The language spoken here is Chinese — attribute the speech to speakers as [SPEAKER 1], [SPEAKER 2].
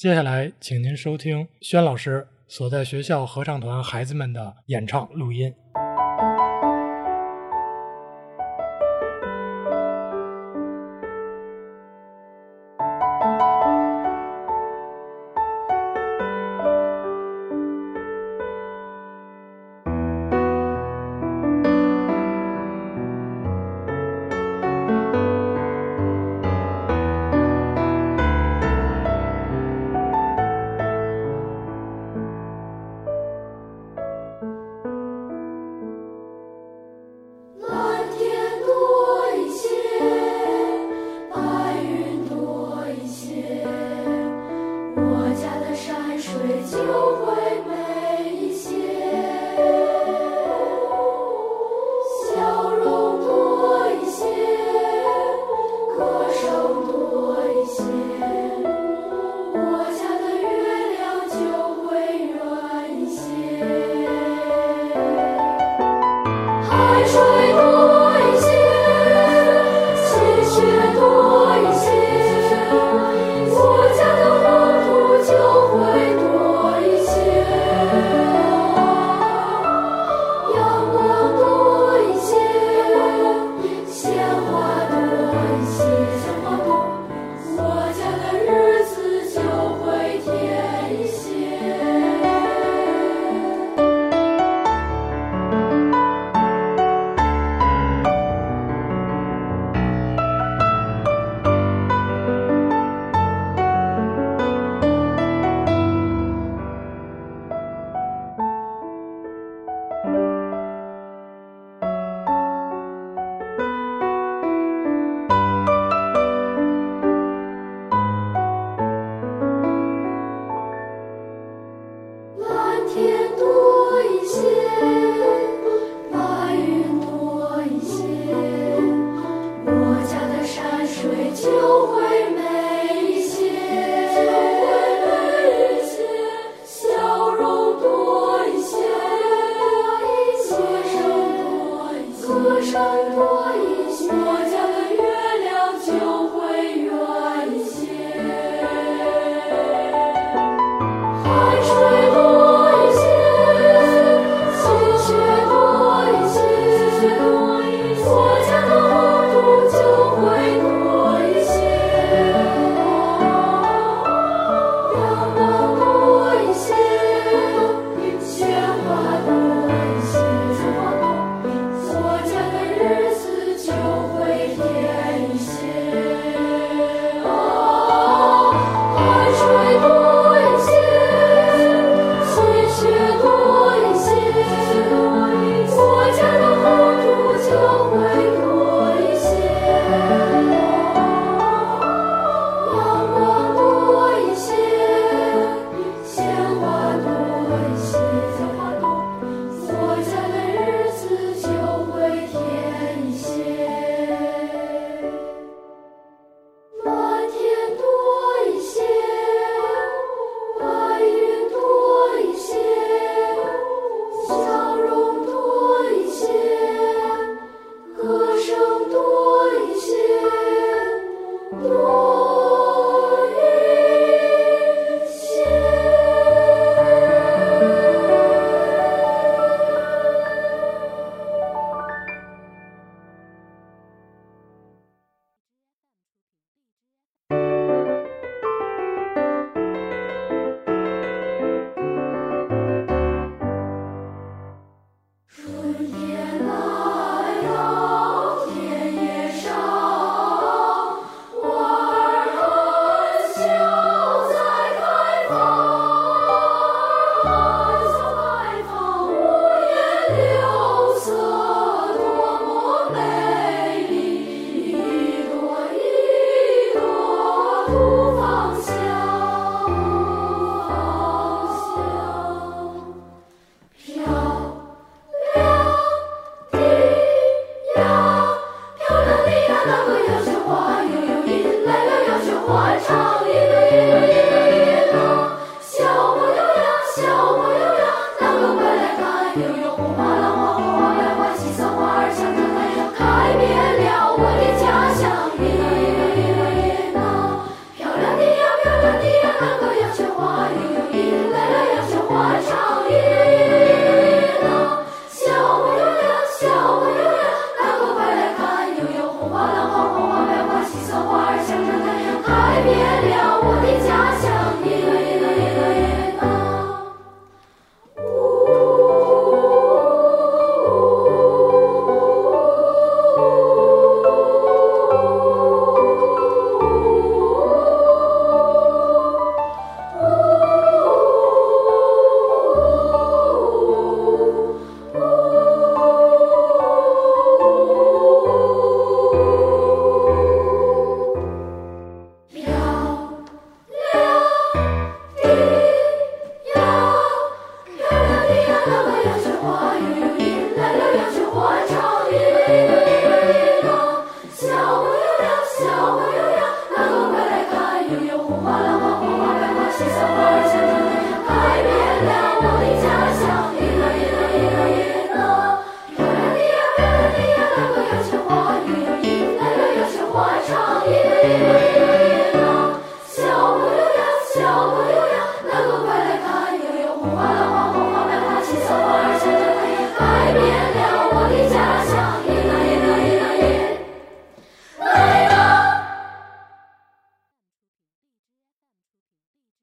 [SPEAKER 1] 接下来，请您收听轩老师所在学校合唱团孩子们的演唱录音。